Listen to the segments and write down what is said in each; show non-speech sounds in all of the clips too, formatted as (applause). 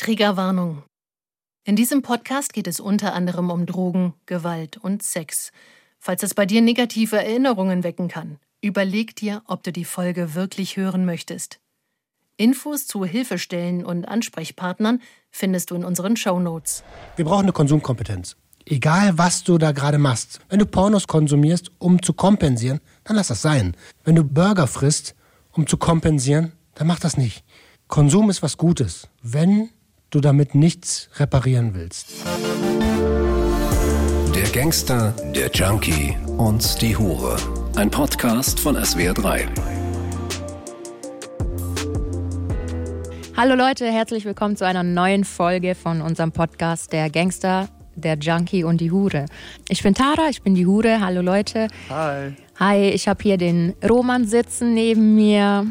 Triggerwarnung. In diesem Podcast geht es unter anderem um Drogen, Gewalt und Sex. Falls es bei dir negative Erinnerungen wecken kann, überleg dir, ob du die Folge wirklich hören möchtest. Infos zu Hilfestellen und Ansprechpartnern findest du in unseren Shownotes. Wir brauchen eine Konsumkompetenz. Egal, was du da gerade machst. Wenn du Pornos konsumierst, um zu kompensieren, dann lass das sein. Wenn du Burger frisst, um zu kompensieren, dann mach das nicht. Konsum ist was Gutes, wenn du damit nichts reparieren willst. Der Gangster, der Junkie und die Hure. Ein Podcast von SWR3. Hallo Leute, herzlich willkommen zu einer neuen Folge von unserem Podcast Der Gangster, der Junkie und die Hure. Ich bin Tara, ich bin die Hure. Hallo Leute. Hi. Hi, ich habe hier den Roman sitzen neben mir.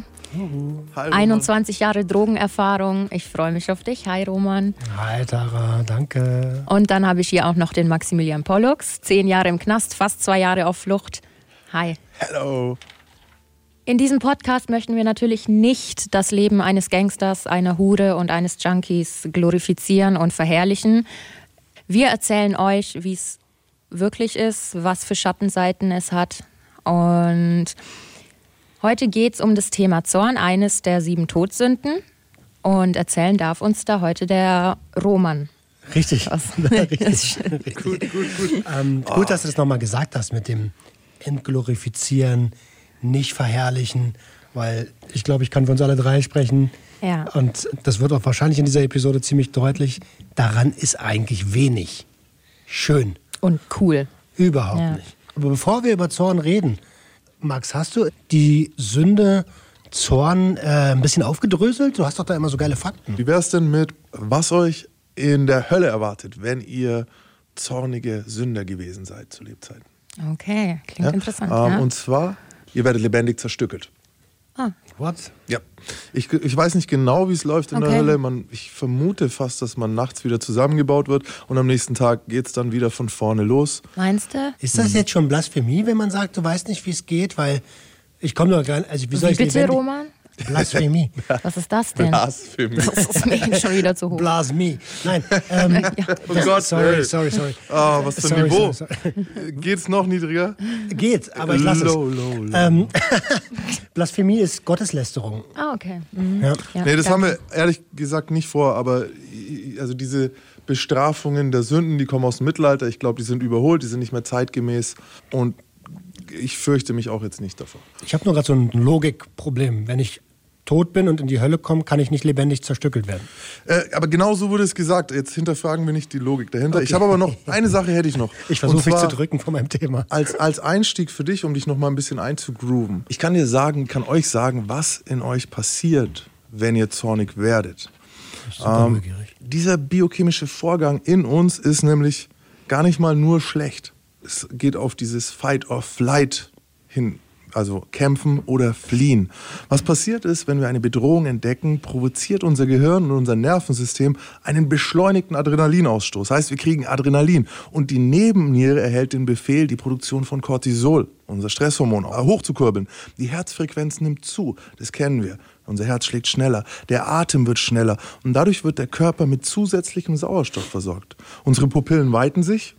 Hi 21 Jahre Drogenerfahrung. Ich freue mich auf dich. Hi Roman. Hi Tara, danke. Und dann habe ich hier auch noch den Maximilian Pollux. Zehn Jahre im Knast, fast zwei Jahre auf Flucht. Hi. Hello. In diesem Podcast möchten wir natürlich nicht das Leben eines Gangsters, einer Hure und eines Junkies glorifizieren und verherrlichen. Wir erzählen euch, wie es wirklich ist, was für Schattenseiten es hat. Und heute geht es um das Thema Zorn, eines der sieben Todsünden. Und erzählen darf uns da heute der Roman. Richtig. Was? (laughs) Richtig. gut, gut, gut. Ähm, gut, dass du das nochmal gesagt hast mit dem Entglorifizieren, nicht verherrlichen, weil ich glaube, ich kann für uns alle drei sprechen. Ja. Und das wird auch wahrscheinlich in dieser Episode ziemlich deutlich. Daran ist eigentlich wenig. Schön. Und cool. Überhaupt Ja. nicht. Aber bevor wir über Zorn reden, Max, hast du die Sünde Zorn äh, ein bisschen aufgedröselt? Du hast doch da immer so geile Fakten. Wie wär's denn mit, was euch in der Hölle erwartet, wenn ihr zornige Sünder gewesen seid zu Lebzeiten? Okay, klingt interessant. Ähm, ja. Und zwar, ihr werdet lebendig zerstückelt. ah, What? Ja. Ich, ich weiß nicht genau, wie es läuft in Okay. der Hölle. Man, ich vermute fast, dass man nachts wieder zusammengebaut wird und am nächsten Tag geht's dann wieder von vorne los. meinst du? Ist das jetzt schon Blasphemie, wenn man sagt, du weißt nicht, wie es geht? Weil ich komme doch gar nicht. Also, wie soll Wie ich bitte, Roman? Blasphemie. (laughs) Was ist das denn? Blasphemie. Das ist mir schon wieder zu hoch. Blasphemie. Nein. Ähm, Oh Gott, sorry, ey. sorry, sorry. Ah, was für ein Niveau. sorry, sorry. (laughs) Geht's noch niedriger? Geht, aber ich lasse es. Low, low, low. Ähm, (laughs) Blasphemie ist Gotteslästerung. Ah, okay. Mhm. Ja. Ja, nee, das danke. haben wir ehrlich gesagt nicht vor, aber also diese Bestrafungen der Sünden, die kommen aus dem Mittelalter. Ich glaube, die sind überholt, die sind nicht mehr zeitgemäß und ich fürchte mich auch jetzt nicht davor. Ich habe nur gerade so ein Logikproblem. Wenn ich tot bin und in die Hölle komme, kann ich nicht lebendig zerstückelt werden. Äh, aber genau so wurde es gesagt. Jetzt hinterfragen wir nicht die Logik dahinter. Ich habe aber noch eine Sache hätte ich noch. (laughs) Ich versuche mich zu drücken von meinem Thema. Als, als Einstieg für dich, um dich noch mal ein bisschen einzugrooven. Ich kann dir sagen, kann euch sagen, was in euch passiert, wenn ihr zornig werdet. Ähm, dieser biochemische Vorgang in uns ist nämlich gar nicht mal nur schlecht. Es geht auf dieses Fight or Flight hin, also kämpfen oder fliehen. Was passiert ist, wenn wir eine Bedrohung entdecken, provoziert unser Gehirn und unser Nervensystem einen beschleunigten Adrenalinausstoß. Heißt, wir kriegen Adrenalin und die Nebenniere erhält den Befehl, die Produktion von Cortisol, unser Stresshormon, hochzukurbeln. Die Herzfrequenz nimmt zu, das kennen wir. Unser Herz schlägt schneller, der Atem wird schneller und dadurch wird der Körper mit zusätzlichem Sauerstoff versorgt. Unsere Pupillen weiten sich,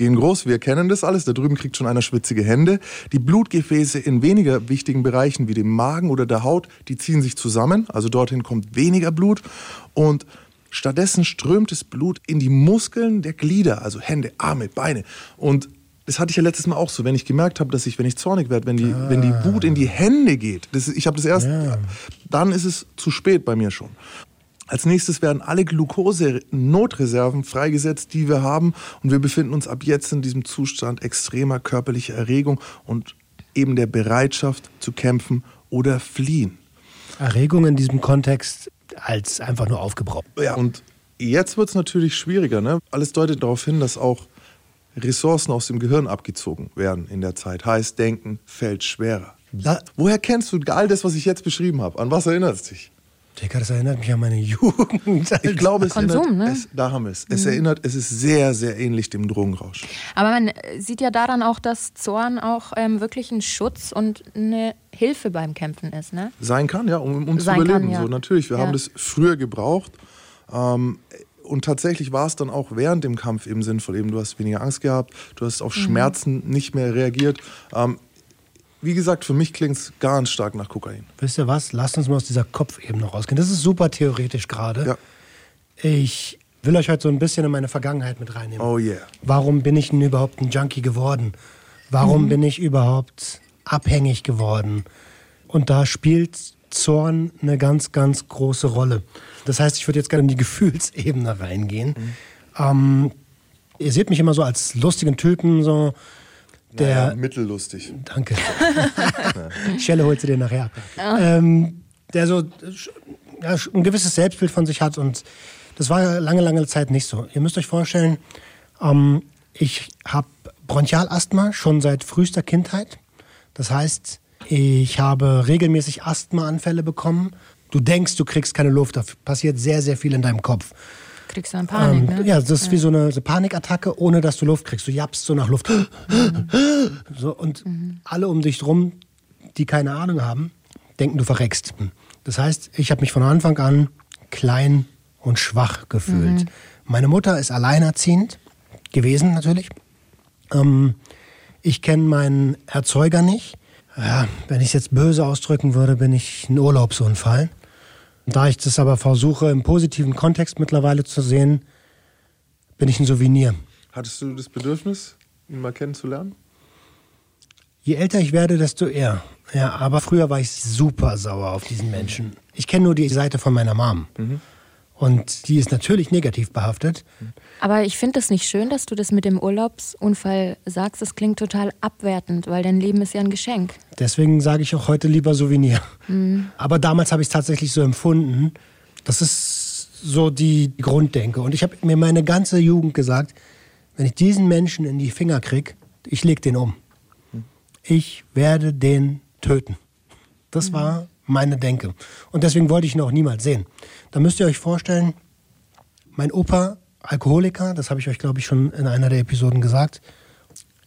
gehen groß, wir kennen das alles. Da drüben kriegt schon einer schwitzige Hände. Die Blutgefäße in weniger wichtigen Bereichen wie dem Magen oder der Haut, die ziehen sich zusammen, also dorthin kommt weniger Blut und stattdessen strömt das Blut in die Muskeln der Glieder, also Hände, Arme, Beine und das hatte ich ja letztes Mal auch so, wenn ich gemerkt habe, dass ich, wenn ich zornig werde, wenn die, wenn die Wut in die Hände geht, das, ich habe das erst, dann ist es zu spät bei mir schon. Als nächstes werden alle Glucose-Notreserven freigesetzt, die wir haben. Und wir befinden uns ab jetzt in diesem Zustand extremer körperlicher Erregung und eben der Bereitschaft zu kämpfen oder fliehen. Erregung in diesem Kontext als einfach nur aufgebraucht. Ja. Und jetzt wird es natürlich schwieriger. Ne? Alles deutet darauf hin, dass auch Ressourcen aus dem Gehirn abgezogen werden in der Zeit. Heißt, Denken fällt schwerer. La Woher kennst du all das, was ich jetzt beschrieben habe? An was erinnerst du dich? Digga, das erinnert mich an meine Jugend. Ich glaube, es Konsum, erinnert, ne? es, da haben wir es. Es erinnert, es ist sehr, sehr ähnlich dem Drogenrausch. Aber man äh, sieht ja daran auch, dass Zorn auch ähm, wirklich ein Schutz und eine Hilfe beim Kämpfen ist, ne? Sein kann, ja, um, um zu Sein kann, überleben. ja. So, natürlich, wir Ja. haben das früher gebraucht. Ähm, und tatsächlich war es dann auch während dem Kampf eben sinnvoll. Eben, du hast weniger Angst gehabt, du hast auf Schmerzen nicht mehr reagiert. Ähm, wie gesagt, für mich klingt es ganz stark nach Kokain. Wisst ihr was? Lasst uns mal aus dieser Kopfebene rausgehen. Das ist super theoretisch gerade. Ja. Ich will euch heute so ein bisschen in meine Vergangenheit mit reinnehmen. Oh yeah. Warum bin ich denn überhaupt ein Junkie geworden? Warum bin ich überhaupt abhängig geworden? Und da spielt Zorn eine ganz, ganz große Rolle. Das heißt, ich würde jetzt gerne in die (laughs) Gefühlsebene reingehen. Ähm, ihr seht mich immer so als lustigen Typen, so der. Naja, mittellustig. Danke. (laughs) Schelle holt sie dir nachher ab. Ähm, der so ja, ein gewisses Selbstbild von sich hat und das war lange, lange Zeit nicht so. Ihr müsst euch vorstellen, ähm, ich habe Bronchialasthma schon seit frühester Kindheit. Das heißt, ich habe regelmäßig Asthmaanfälle bekommen. Du denkst, du kriegst keine Luft, da passiert sehr, sehr viel in deinem Kopf. Kriegst dann Panik, Ähm, ne? Ja, das ist wie so eine, so Panikattacke, ohne dass du Luft kriegst. Du jappst so nach Luft. So, und alle um dich drum, die keine Ahnung haben, denken, du verreckst. Das heißt, ich habe mich von Anfang an klein und schwach gefühlt. Meine Mutter ist alleinerziehend gewesen, natürlich. Ähm, ich kenne meinen Erzeuger nicht. Ja, wenn ich es jetzt böse ausdrücken würde, bin ich ein Urlaubsunfall. Da ich das aber versuche, im positiven Kontext mittlerweile zu sehen, bin ich ein Souvenir. Hattest du das Bedürfnis, ihn mal kennenzulernen? Je älter ich werde, desto eher. Ja, aber früher war ich super sauer auf diesen Menschen. Ich kenne nur die Seite von meiner Mom. Und die ist natürlich negativ behaftet. Aber ich finde es nicht schön, dass du das mit dem Urlaubsunfall sagst. Das klingt total abwertend, weil dein Leben ist ja ein Geschenk. Deswegen sage ich auch heute lieber Souvenir. Aber damals habe ich es tatsächlich so empfunden. Das ist so die Grunddenke. Und ich habe mir meine ganze Jugend gesagt, wenn ich diesen Menschen in die Finger krieg, ich leg den um. Ich werde den töten. Das war meine Denke. Und deswegen wollte ich ihn auch niemals sehen. Da müsst ihr euch vorstellen, mein Opa, Alkoholiker, das habe ich euch, glaube ich, schon in einer der Episoden gesagt.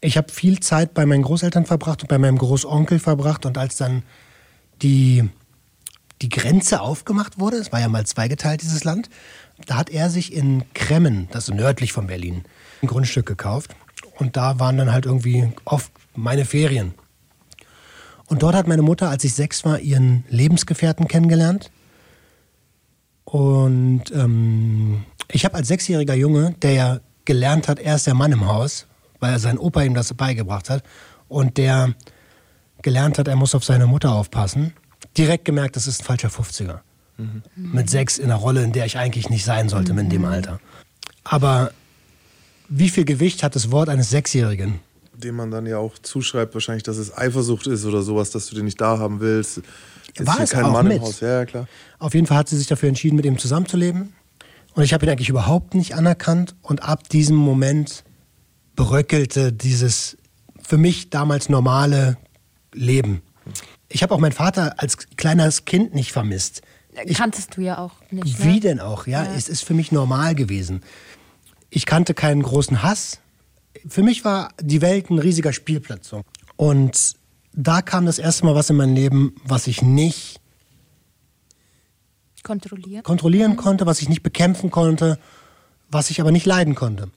Ich habe viel Zeit bei meinen Großeltern verbracht und bei meinem Großonkel verbracht. Und als dann die, die Grenze aufgemacht wurde, es war ja mal zweigeteilt, dieses Land, da hat er sich in Kremmen, das ist nördlich von Berlin, ein Grundstück gekauft. Und da waren dann halt irgendwie oft meine Ferien. Und dort hat meine Mutter, als ich sechs war, ihren Lebensgefährten kennengelernt. Und ähm, ich habe als sechsjähriger Junge, der ja gelernt hat, er ist der Mann im Haus, weil sein Opa ihm das beigebracht hat, und der gelernt hat, er muss auf seine Mutter aufpassen, direkt gemerkt, das ist ein falscher 50er. Mit sechs in einer Rolle, in der ich eigentlich nicht sein sollte in dem Alter. Aber wie viel Gewicht hat das Wort eines Sechsjährigen? Dem man dann ja auch zuschreibt, wahrscheinlich, dass es Eifersucht ist oder sowas, dass du den nicht da haben willst. Ist War hier es kein auch Mann mit. im Haus. Ja, ja, klar. Auf jeden Fall hat sie sich dafür entschieden, mit ihm zusammenzuleben. Und ich habe ihn eigentlich überhaupt nicht anerkannt. Und ab diesem Moment bröckelte dieses für mich damals normale Leben. Ich habe auch meinen Vater als kleines Kind nicht vermisst. Ich, Kanntest du ja auch nicht. Ne? wie denn auch, ja? Es ist für mich normal gewesen. Ich kannte keinen großen Hass. Für mich war die Welt ein riesiger Spielplatz. So. Und da kam das erste Mal was in mein Leben, was ich nicht Kontrolliert. kontrollieren konnte, was ich nicht bekämpfen konnte, was ich aber nicht leiden konnte.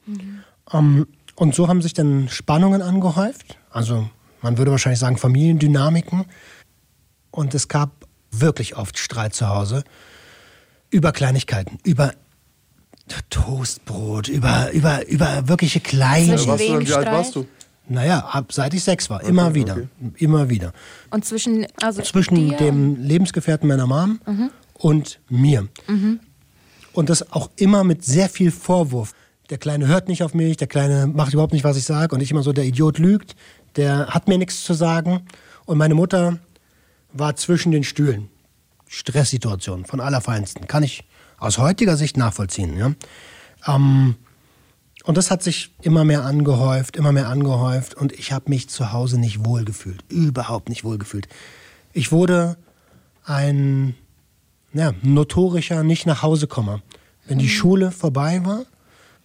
Ähm, und so haben sich dann Spannungen angehäuft. Also man würde wahrscheinlich sagen Familiendynamiken. Und es gab wirklich oft Streit zu Hause über Kleinigkeiten, über Toastbrot, über, über, über wirkliche kleine. Zwischen wem wie alt warst du? Naja, ab seit ich sechs war, immer wieder, okay. immer wieder. Und zwischen, also Zwischen dir dem Lebensgefährten meiner Mom und mir. Und das auch immer mit sehr viel Vorwurf. Der Kleine hört nicht auf mich, der Kleine macht überhaupt nicht, was ich sage. Und ich immer so, der Idiot lügt, der hat mir nichts zu sagen. Und meine Mutter war zwischen den Stühlen. Stresssituation von allerfeinsten. Kann ich aus heutiger Sicht nachvollziehen. Ja? Ähm, und das hat sich immer mehr angehäuft, immer mehr angehäuft. Und ich habe mich zu Hause nicht wohlgefühlt. Überhaupt nicht wohlgefühlt. Ich wurde ein ja, notorischer nicht nach Hause komme. Wenn die Schule vorbei war,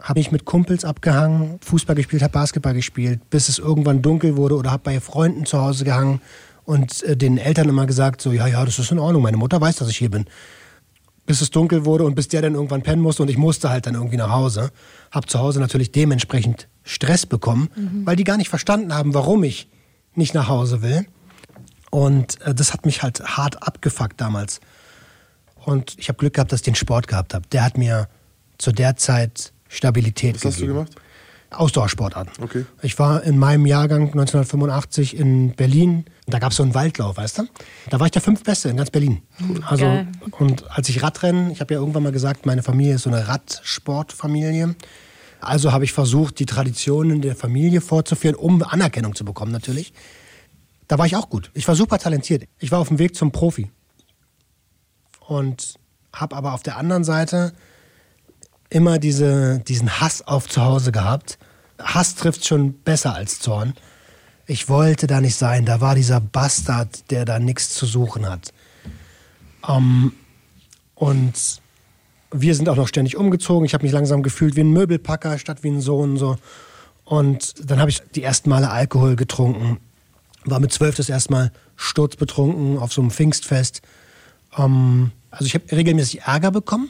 habe ich mit Kumpels abgehangen, Fußball gespielt, habe Basketball gespielt, bis es irgendwann dunkel wurde oder habe bei Freunden zu Hause gehangen und äh, den Eltern immer gesagt, so, ja, ja, das ist in Ordnung, meine Mutter weiß, dass ich hier bin. Bis es dunkel wurde und bis der dann irgendwann pennen musste und ich musste halt dann irgendwie nach Hause. Hab zu Hause natürlich dementsprechend Stress bekommen, weil die gar nicht verstanden haben, warum ich nicht nach Hause will. Und äh, das hat mich halt hart abgefuckt damals. Und ich habe Glück gehabt, dass ich den Sport gehabt habe. Der hat mir zu der Zeit Stabilität Was hast du gegeben. gemacht? Ausdauersportarten. Okay. Ich war in meinem Jahrgang 1985 in Berlin. Da gab es so einen Waldlauf, weißt du? Da war ich der fünftbeste in ganz Berlin. Also, Geil. und als ich Radrennen, ich habe ja irgendwann mal gesagt, meine Familie ist so eine Radsportfamilie. Also habe ich versucht, die Traditionen der Familie fortzuführen, um Anerkennung zu bekommen natürlich. Da war ich auch gut. Ich war super talentiert. Ich war auf dem Weg zum Profi. Und habe aber auf der anderen Seite immer diese, diesen Hass auf zu Hause gehabt. Hass trifft schon besser als Zorn. Ich wollte da nicht sein. Da war dieser Bastard, der da nichts zu suchen hat. Ähm, und wir sind auch noch ständig umgezogen. Ich habe mich langsam gefühlt wie ein Möbelpacker statt wie ein Sohn. So. Und dann habe ich die ersten Male Alkohol getrunken. War mit zwölf das erste Mal sturzbetrunken auf so einem Pfingstfest. Ähm, also ich habe regelmäßig Ärger bekommen,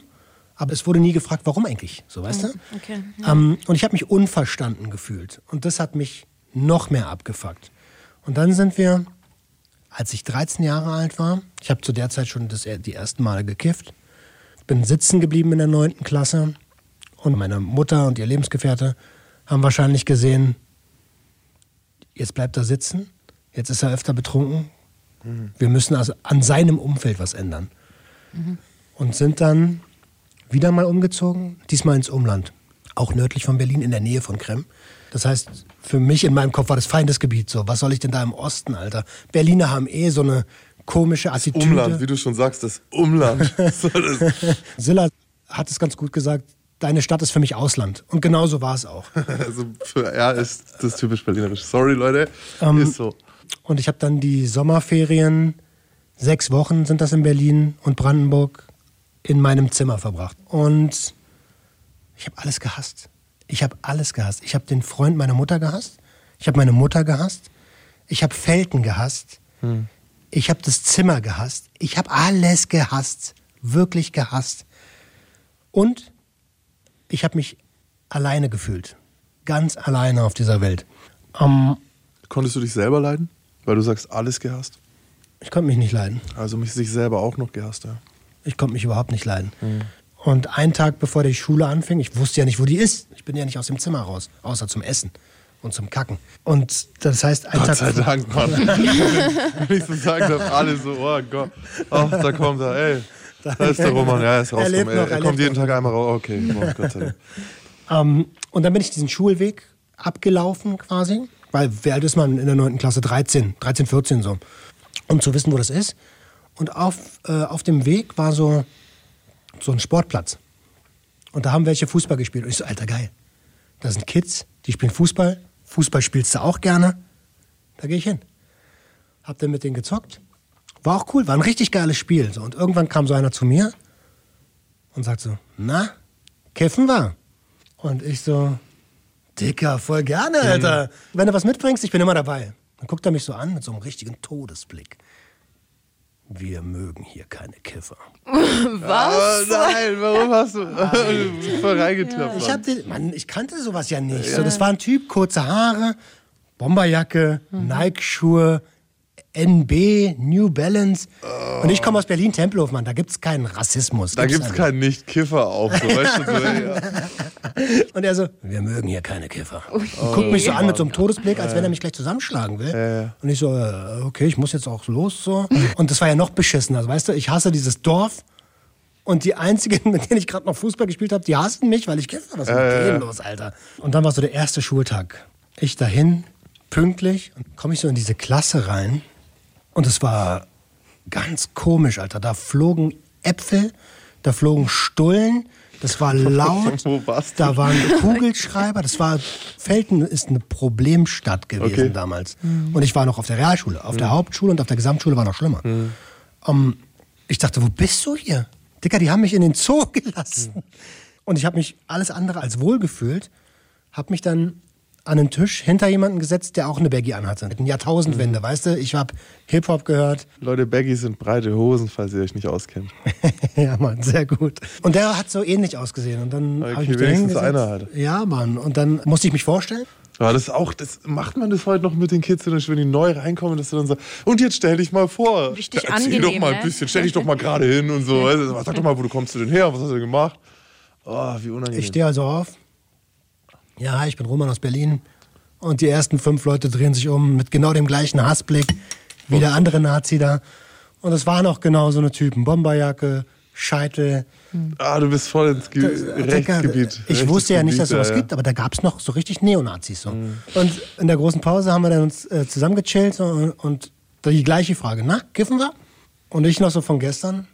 aber es wurde nie gefragt, warum eigentlich. So, weißt du? Okay. Ähm, und ich habe mich unverstanden gefühlt. Und das hat mich noch mehr abgefuckt. Und dann sind wir, als ich 13 Jahre alt war, ich habe zu der Zeit schon das, die ersten Male gekifft, bin sitzen geblieben in der 9. Klasse und meine Mutter und ihr Lebensgefährte haben wahrscheinlich gesehen, jetzt bleibt er sitzen, jetzt ist er öfter betrunken. Wir müssen also an seinem Umfeld was ändern. Und sind dann wieder mal umgezogen, diesmal ins Umland. Auch nördlich von Berlin, in der Nähe von Krem. Das heißt, für mich in meinem Kopf war das Feindesgebiet so. Was soll ich denn da im Osten, Alter? Berliner haben eh so eine komische Attitüde. Umland, wie du schon sagst, das Umland. (laughs) Silla hat es ganz gut gesagt, deine Stadt ist für mich Ausland. Und genau so war es auch. (laughs) also für er ist das typisch berlinerisch. Sorry, Leute. Ähm, ist so. Und ich habe dann die Sommerferien, sechs Wochen sind das in Berlin und Brandenburg, in meinem Zimmer verbracht. Und ich habe alles gehasst. Ich habe alles gehasst. Ich habe den Freund meiner Mutter gehasst. Ich habe meine Mutter gehasst. Ich habe Felten gehasst. Ich habe das Zimmer gehasst. Ich habe alles gehasst. Wirklich gehasst. Und ich habe mich alleine gefühlt. Ganz alleine auf dieser Welt. Ähm, Konntest du dich selber leiden? Weil du sagst, alles gehasst. ich konnte mich nicht leiden. Also mich sich selber auch noch gehasst, ja. Ich konnte mich überhaupt nicht leiden. Und einen Tag bevor die Schule anfing, ich wusste ja nicht, wo die ist. Ich bin ja nicht aus dem Zimmer raus, außer zum Essen und zum Kacken. Und das heißt, ein Gott Tag. sei Dank, Mann. (laughs) So sagen darf, alle so, oh Gott. Ach, da kommt er, ey. Da ist der Roman, ja, er ist Er rausgekommen. ey. noch, Er, er kommt jeden noch. Tag einmal raus. Okay, oh, Gott sei Dank. (laughs) Ähm, und dann bin ich diesen Schulweg abgelaufen quasi, weil wie alt ist man in der 9. Klasse? 13, 13, 14 so. Um zu wissen, wo das ist. Und auf, äh, auf dem Weg war so, so ein Sportplatz. Und da haben welche Fußball gespielt. Und ich so, alter, geil. Da sind Kids, die spielen Fußball. Fußball spielst du auch gerne. Da gehe ich hin. Hab dann mit denen gezockt. War auch cool, war ein richtig geiles Spiel. So. Und irgendwann kam so einer zu mir und sagt so, na, kiffen wir? Und ich so, Dicker, voll gerne, Alter. Wenn du was mitbringst, ich bin immer dabei. Dann guckt er mich so an mit so einem richtigen Todesblick. Wir mögen hier keine Kiffer. (laughs) Was? nein, warum hast du (laughs) (laughs) voll reingetappt? Ich, hab den, Mann, ich kannte sowas ja nicht. So, das war ein Typ, kurze Haare, Bomberjacke, Nike-Schuhe, NB, New Balance. Und ich komme aus Berlin, Tempelhof, Mann. Da gibt's keinen Rassismus. Da gibt's einfach keinen Nicht-Kiffer auf. So, (laughs) weißt du, so, ja. (laughs) Und er so, wir mögen hier keine Kiffer. Und guckt mich so an mit so einem Todesblick, als wenn er mich gleich zusammenschlagen will. Und ich so, äh, okay, ich muss jetzt auch los so. Und das war ja noch beschissener. Also, weißt du, ich hasse dieses Dorf. Und die einzigen, (laughs) mit denen ich gerade noch Fußball gespielt habe, die hassen mich, weil ich kiffe. Was ist mit denen los, Alter? Und dann war so der erste Schultag. Ich dahin, pünktlich, und komme ich so in diese Klasse rein. Und es war ganz komisch, Alter. Da flogen Äpfel, da flogen Stullen, das war (laughs) laut. Da waren Kugelschreiber. Das war, Felten ist eine Problemstadt gewesen Okay. damals. Und ich war noch auf der Realschule. Auf der Hauptschule und auf der Gesamtschule war noch schlimmer. Ähm, ich dachte, wo bist du hier? Dicker, die haben mich in den Zoo gelassen. Und ich habe mich alles andere als wohl gefühlt. Habe mich dann an den Tisch hinter jemanden gesetzt, der auch eine Baggy anhatte. Mit einer Jahrtausendwende, Mhm. weißt du? Ich habe Hip-Hop gehört. Leute, Baggies sind breite Hosen, falls ihr euch nicht auskennt. (laughs) ja, Mann, sehr gut. Und der hat so ähnlich ausgesehen. Und dann Okay, habe ich mich wenigstens einer halt. Ja, Mann. Und dann musste ich mich vorstellen. Aber das auch, das macht man das heute noch mit den Kids, wenn die neu reinkommen, dass du dann sagst, und jetzt stell dich mal vor. Richtig Ja, Erzähl doch angenehm, mal ein ne? bisschen, stell dich doch mal gerade hin und so. weißt du, Sag doch mal, wo du kommst du denn her, was hast du denn gemacht? Oh, wie unangenehm. Ich stehe also auf. Ja, hi, ich bin Roman aus Berlin. Und die ersten fünf Leute drehen sich um mit genau dem gleichen Hassblick wie der andere Nazi da. Und es waren auch genau so eine Typen. Bomberjacke, Scheitel. ah, du bist voll ins Ge Rechtsgebiet. Ich wusste ja nicht, dass sowas Rechtsgebiet, gibt, aber da gab es noch so richtig Neonazis. So. Mhm. Und in der großen Pause haben wir dann uns äh, zusammengechillt so, und, und die gleiche Frage. Na, kiffen wir? Und ich noch so von gestern.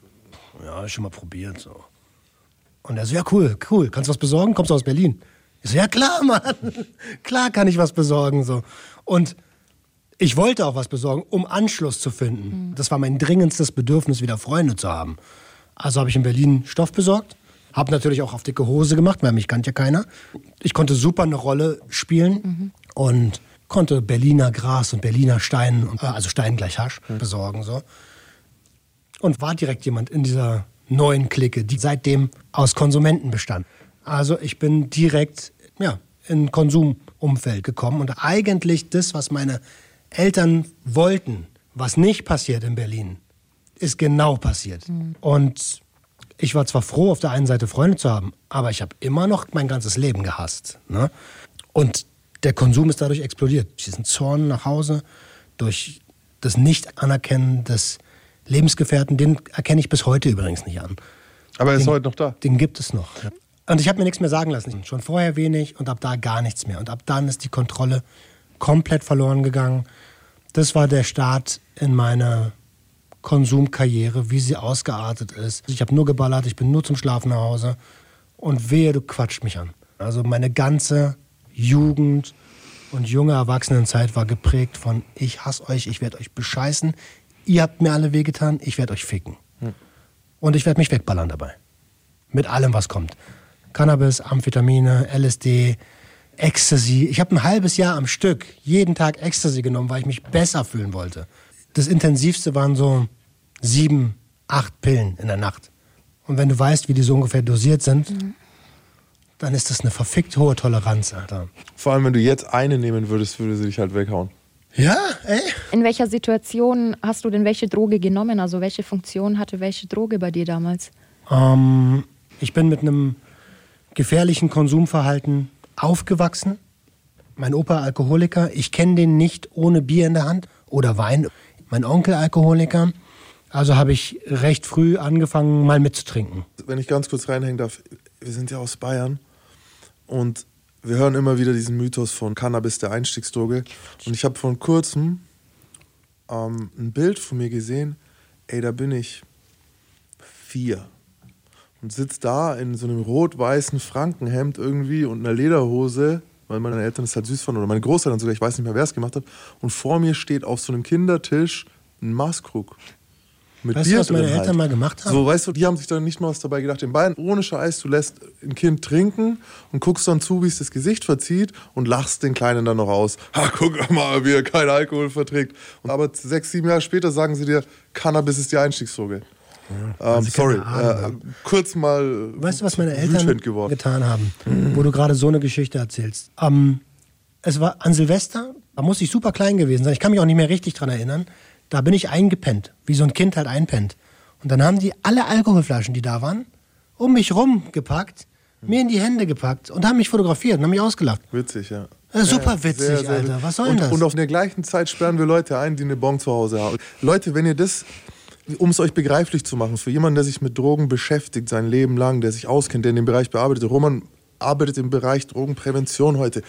Ja, schon mal probiert. So. Und er so, ja, cool, cool. Kannst du was besorgen? Kommst du aus Berlin? Ich so, ja, klar, Mann. (laughs) klar kann ich was besorgen. So. Und ich wollte auch was besorgen, um Anschluss zu finden. Das war mein dringendstes Bedürfnis, wieder Freunde zu haben. Also habe ich in Berlin Stoff besorgt. Habe natürlich auch auf dicke Hose gemacht, weil mich kannte ja keiner. Ich konnte super eine Rolle spielen und konnte Berliner Gras und Berliner Stein, äh, also Stein gleich Hasch, besorgen. So. Und war direkt jemand in dieser neuen Clique, die seitdem aus Konsumenten bestand. Also ich bin direkt ja, in Konsumumfeld gekommen und eigentlich das, was meine Eltern wollten, was nicht passiert in Berlin, ist genau passiert. Und ich war zwar froh, auf der einen Seite Freunde zu haben, aber ich habe immer noch mein ganzes Leben gehasst. Ne? Und der Konsum ist dadurch explodiert. Durch diesen Zorn nach Hause, durch das Nicht-Anerkennen des Lebensgefährten, den erkenne ich bis heute übrigens nicht an. Aber er ist Den- heute noch da. Den gibt es noch. Ja. Und ich habe mir nichts mehr sagen lassen. Schon vorher wenig und ab da gar nichts mehr. Und ab dann ist die Kontrolle komplett verloren gegangen. Das war der Start in meiner Konsumkarriere, wie sie ausgeartet ist. Ich habe nur geballert, ich bin nur zum Schlafen nach Hause. Und wehe, du quatscht mich an. Also meine ganze Jugend und junge Erwachsenenzeit war geprägt von ich hasse euch, ich werde euch bescheißen, ihr habt mir alle wehgetan, ich werde euch ficken. Und ich werde mich wegballern dabei. Mit allem, was kommt. Cannabis, Amphetamine, LSD, Ecstasy. Ich habe ein halbes Jahr am Stück jeden Tag Ecstasy genommen, weil ich mich besser fühlen wollte. Das intensivste waren so sieben, acht Pillen in der Nacht. Und wenn du weißt, wie die so ungefähr dosiert sind, dann ist das eine verfickt hohe Toleranz, Alter. Vor allem, wenn du jetzt eine nehmen würdest, würde sie dich halt weghauen. Ja, ey. In welcher Situation hast du denn welche Droge genommen? Also welche Funktion hatte welche Droge bei dir damals? Ähm, ich bin mit einem gefährlichen Konsumverhalten aufgewachsen. Mein Opa Alkoholiker. Ich kenne den nicht ohne Bier in der Hand oder Wein. Mein Onkel Alkoholiker. Also habe ich recht früh angefangen, mal mitzutrinken. Wenn ich ganz kurz reinhängen darf, wir sind ja aus Bayern und wir hören immer wieder diesen Mythos von Cannabis, der Einstiegsdroge. Und ich habe vor kurzem ähm, ein Bild von mir gesehen, ey, da bin ich vier und sitze da in so einem rot-weißen Frankenhemd irgendwie und einer Lederhose, weil meine Eltern es halt süß fanden oder meine Großeltern sogar, ich weiß nicht mehr, wer es gemacht hat. Und vor mir steht auf so einem Kindertisch ein Maßkrug. Mit Weißt du, Bier was meine halt. Eltern mal gemacht haben? So, weißt du, die haben sich dann nicht mal was dabei gedacht. In Bayern, ohne Scheiß, du lässt ein Kind trinken und guckst dann zu, wie es das Gesicht verzieht und lachst den Kleinen dann noch aus. Ha, guck mal, wie er keinen Alkohol verträgt. Und aber sechs, sieben Jahre später sagen sie dir, Cannabis ist die Einstiegsdroge. Ähm, sie sorry, äh, kurz mal Weißt du, was meine Eltern getan haben, wo du gerade so eine Geschichte erzählst? Ähm, es war an Silvester, da muss ich super klein gewesen sein. Ich kann mich auch nicht mehr richtig dran erinnern. Da bin ich eingepennt, wie so ein Kind halt einpennt. Und dann haben die alle Alkoholflaschen, die da waren, um mich rumgepackt, mir in die Hände gepackt und haben mich fotografiert und haben mich ausgelacht. Witzig, ja. Ja, super Ja, witzig, sehr, sehr Alter. Was soll denn das? Und auf der gleichen Zeit sperren wir Leute ein, die eine Bon zu Hause haben. Leute, wenn ihr das, um es euch begreiflich zu machen, für jemanden, der sich mit Drogen beschäftigt, sein Leben lang, der sich auskennt, der in dem Bereich bearbeitet, Roman arbeitet im Bereich Drogenprävention heute.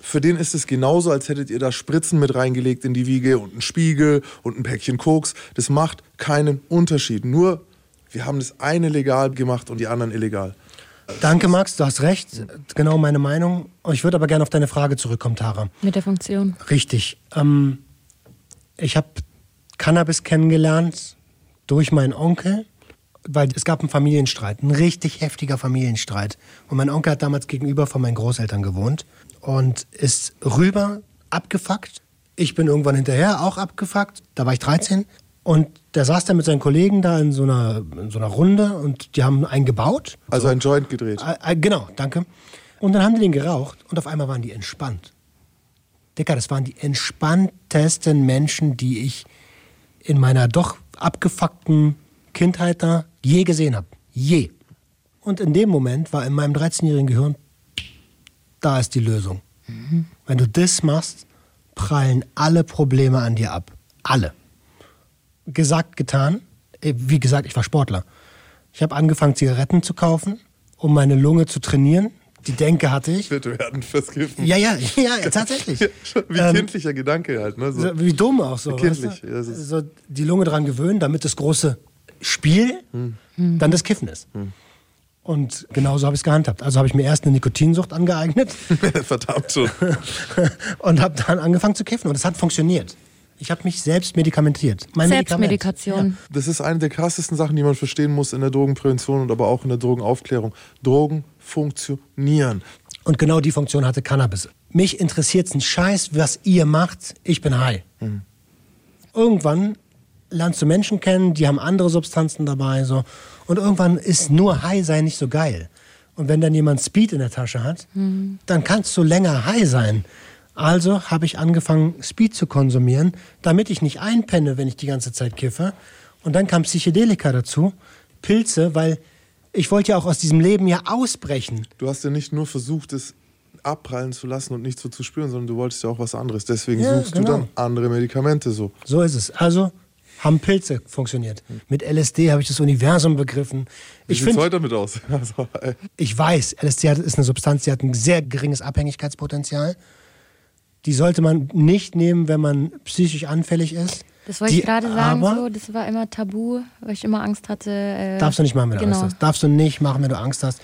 Für den ist es genauso, als hättet ihr da Spritzen mit reingelegt in die Wiege und einen Spiegel und ein Päckchen Koks. Das macht keinen Unterschied. Nur, wir haben das eine legal gemacht und die anderen illegal. Danke, Max, du hast recht. Genau meine Meinung. Ich würde aber gerne auf deine Frage zurückkommen, Tara. Mit der Funktion? Richtig. Ähm, ich habe Cannabis kennengelernt durch meinen Onkel weil es gab einen Familienstreit, ein richtig heftiger Familienstreit. Und mein Onkel hat damals gegenüber von meinen Großeltern gewohnt und ist rüber abgefuckt. Ich bin irgendwann hinterher auch abgefuckt. Da war ich 13. Und der saß dann mit seinen Kollegen da in so einer, in so einer Runde und die haben einen gebaut. Also ein Joint gedreht. Äh, äh, genau, danke. Und dann haben die den geraucht und auf einmal waren die entspannt. Dicker, das waren die entspanntesten Menschen, die ich in meiner doch abgefuckten Kindheit da je gesehen habe. Je. Und in dem Moment war in meinem 13-jährigen Gehirn, da ist die Lösung. Mhm. Wenn du das machst, prallen alle Probleme an dir ab. Alle. Gesagt, getan. Äh, wie gesagt, ich war Sportler. Ich habe angefangen, Zigaretten zu kaufen, um meine Lunge zu trainieren. Die Denke hatte ich. Wir werden fürs Kiffen. Ja, ja, (laughs) ja, tatsächlich. wie ähm, kindlicher Gedanke halt. Ne? So. Wie dumm auch so. Kindlich. Weißt du? so die Lunge dran gewöhnen, damit das große Spiel hm. dann das Kiffen ist. Hm. Und genauso habe ich es gehandhabt. Also habe ich mir erst eine Nikotinsucht angeeignet. (laughs) Verdammt schon. (laughs) und habe dann angefangen zu kiffen. Und es hat funktioniert. Ich habe mich selbst medikamentiert. Mein Selbstmedikation. Ja. Das ist eine der krassesten Sachen, die man verstehen muss in der Drogenprävention und aber auch in der Drogenaufklärung. Drogen funktionieren. Und genau die Funktion hatte Cannabis. Mich interessiert es ein Scheiß, was ihr macht. Ich bin high. Mhm. Irgendwann lernst du Menschen kennen, die haben andere Substanzen dabei. So. Und irgendwann ist nur High sein nicht so geil. Und wenn dann jemand Speed in der Tasche hat, mhm. dann kannst du länger High sein. Also habe ich angefangen, Speed zu konsumieren, damit ich nicht einpenne, wenn ich die ganze Zeit kiffe. Und dann kam Psychedelika dazu, Pilze, weil ich wollte ja auch aus diesem Leben ja ausbrechen. Du hast ja nicht nur versucht, es abprallen zu lassen und nicht so zu spüren, sondern du wolltest ja auch was anderes. Deswegen ja, suchst genau. du dann andere Medikamente so. So ist es. Also haben Pilze funktioniert. Mit LSD habe ich das Universum begriffen. Wie sieht heute damit aus? (laughs) Also, ich weiß, LSD ist eine Substanz, die hat ein sehr geringes Abhängigkeitspotenzial die sollte man nicht nehmen, wenn man psychisch anfällig ist. Das wollte die, ich gerade sagen, so, das war immer tabu, weil ich immer Angst hatte. Äh, darfst du nicht machen, wenn du genau. Angst hast. Darfst du nicht machen, wenn du Angst hast.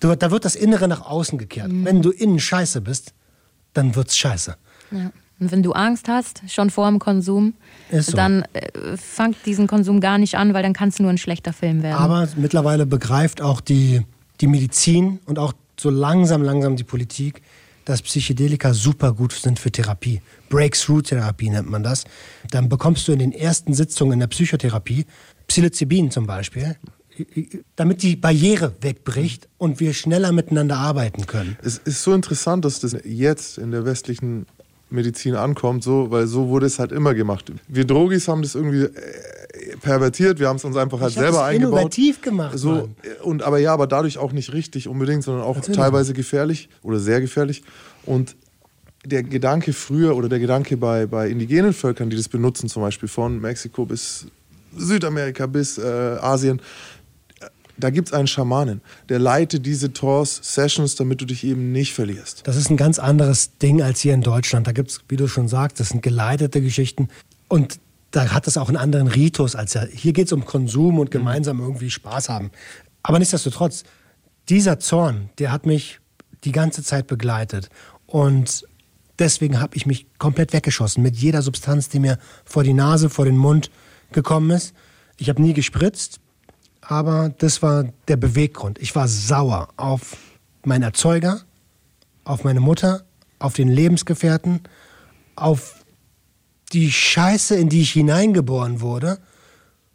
Du, da wird das Innere nach außen gekehrt. Mhm. Wenn du innen scheiße bist, dann wird's scheiße. Ja. Und wenn du Angst hast, schon vor dem Konsum, so. dann äh, fangt diesen Konsum gar nicht an, weil dann kannst du nur ein schlechter Film werden. Aber mittlerweile begreift auch die, die Medizin und auch so langsam, langsam die Politik, dass Psychedelika super gut sind für Therapie. Breakthrough-Therapie nennt man das. Dann bekommst du in den ersten Sitzungen in der Psychotherapie Psilocybin zum Beispiel, damit die Barriere wegbricht und wir schneller miteinander arbeiten können. Es ist so interessant, dass das jetzt in der westlichen Medizin ankommt, so, weil so wurde es halt immer gemacht. Wir Drogis haben das irgendwie pervertiert, wir haben es uns einfach halt ich selber eingebaut. innovativ gemacht. So, und, aber ja, aber dadurch auch nicht richtig unbedingt, sondern auch Natürlich. teilweise gefährlich oder sehr gefährlich. Und der Gedanke früher oder der Gedanke bei, bei indigenen Völkern, die das benutzen, zum Beispiel von Mexiko bis Südamerika bis äh, Asien, da gibt es einen Schamanen, der leitet diese Tours-Sessions, damit du dich eben nicht verlierst. Das ist ein ganz anderes Ding als hier in Deutschland. Da gibt es, wie du schon sagst, das sind geleitete Geschichten. Und da hat es auch einen anderen Ritus als ja. Hier geht es um Konsum und gemeinsam irgendwie Spaß haben. Aber nichtsdestotrotz, dieser Zorn, der hat mich die ganze Zeit begleitet. Und deswegen habe ich mich komplett weggeschossen mit jeder Substanz, die mir vor die Nase, vor den Mund gekommen ist. Ich habe nie gespritzt, aber das war der Beweggrund. Ich war sauer auf meinen Erzeuger, auf meine Mutter, auf den Lebensgefährten, auf die Scheiße, in die ich hineingeboren wurde.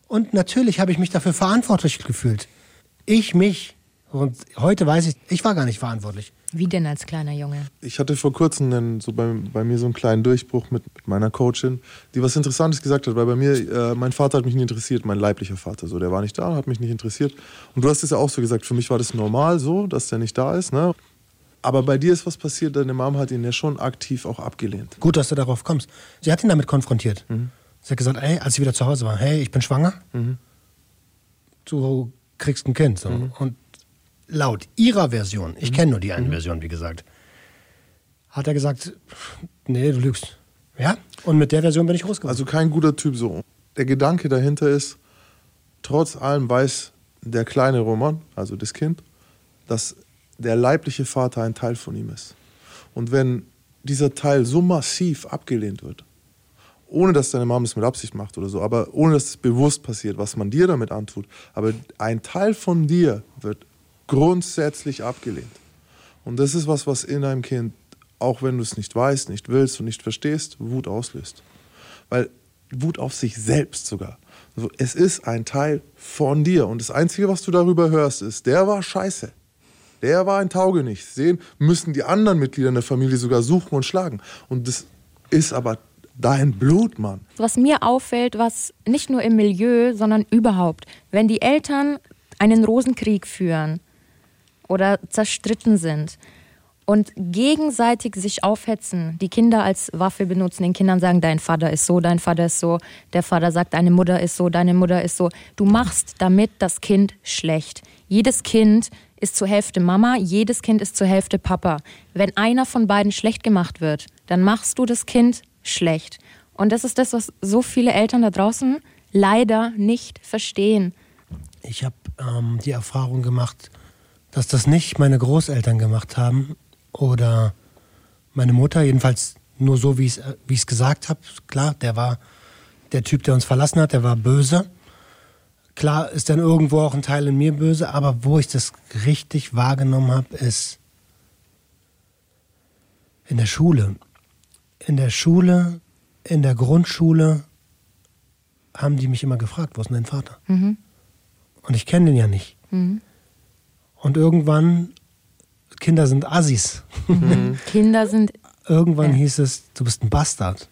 Und natürlich habe ich mich dafür verantwortlich gefühlt. Ich mich. Und heute weiß ich, ich war gar nicht verantwortlich. Wie denn als kleiner Junge? Ich hatte vor kurzem einen, so bei, bei mir so einen kleinen Durchbruch mit, mit meiner Coachin, die was Interessantes gesagt hat, weil bei mir, äh, mein Vater hat mich nicht interessiert, mein leiblicher Vater, so, der war nicht da, hat mich nicht interessiert. Und du hast es ja auch so gesagt, für mich war das normal so, dass der nicht da ist, ne? Aber bei dir ist was passiert, deine Mom hat ihn ja schon aktiv auch abgelehnt. Gut, dass du darauf kommst. Sie hat ihn damit konfrontiert. Mhm. Sie hat gesagt, ey, als sie wieder zu Hause war, hey, ich bin schwanger, mhm. du kriegst ein Kind. So. Mhm. Und laut ihrer Version, ich mhm. kenne nur die eine mhm. Version, wie gesagt, hat er gesagt, nee, du lügst. Ja? Und mit der Version bin ich groß geworden. Also kein guter Typ so. Der Gedanke dahinter ist, trotz allem weiß der kleine Roman, also das Kind, dass der leibliche Vater ein Teil von ihm ist. Und wenn dieser Teil so massiv abgelehnt wird ohne dass deine Mom es mit Absicht macht oder so, aber ohne dass es bewusst passiert, was man dir damit antut. Aber ein Teil von dir wird grundsätzlich abgelehnt. Und das ist was, was in einem Kind, auch wenn du es nicht weißt, nicht willst und nicht verstehst, Wut auslöst. Weil Wut auf sich selbst sogar. Also es ist ein Teil von dir. Und das Einzige, was du darüber hörst, ist, der war scheiße. Der war ein Taugenicht. Sehen müssen die anderen Mitglieder in der Familie sogar suchen und schlagen. Und das ist aber dein Blut, Mann. Was mir auffällt, was nicht nur im Milieu, sondern überhaupt, wenn die Eltern einen Rosenkrieg führen oder zerstritten sind und gegenseitig sich aufhetzen, die Kinder als Waffe benutzen, den Kindern sagen, dein Vater ist so, dein Vater ist so, der Vater sagt, deine Mutter ist so, deine Mutter ist so. Du machst damit das Kind schlecht. Jedes Kind ist zur Hälfte Mama, jedes Kind ist zur Hälfte Papa. Wenn einer von beiden schlecht gemacht wird, dann machst du das Kind schlecht. Und das ist das, was so viele Eltern da draußen leider nicht verstehen. Ich habe ähm, die Erfahrung gemacht, dass das nicht meine Großeltern gemacht haben oder meine Mutter, jedenfalls nur so, wie ich es wie gesagt habe. Klar, der war der Typ, der uns verlassen hat, der war böse. Klar ist dann irgendwo auch ein Teil in mir böse, aber wo ich das richtig wahrgenommen habe, ist in der Schule. In der Schule, in der Grundschule haben die mich immer gefragt, wo ist denn dein Vater? Mhm. Und ich kenne den ja nicht. Mhm. Und irgendwann, Kinder sind Assis. (laughs) Kinder sind. irgendwann Ja. hieß es, du bist ein Bastard.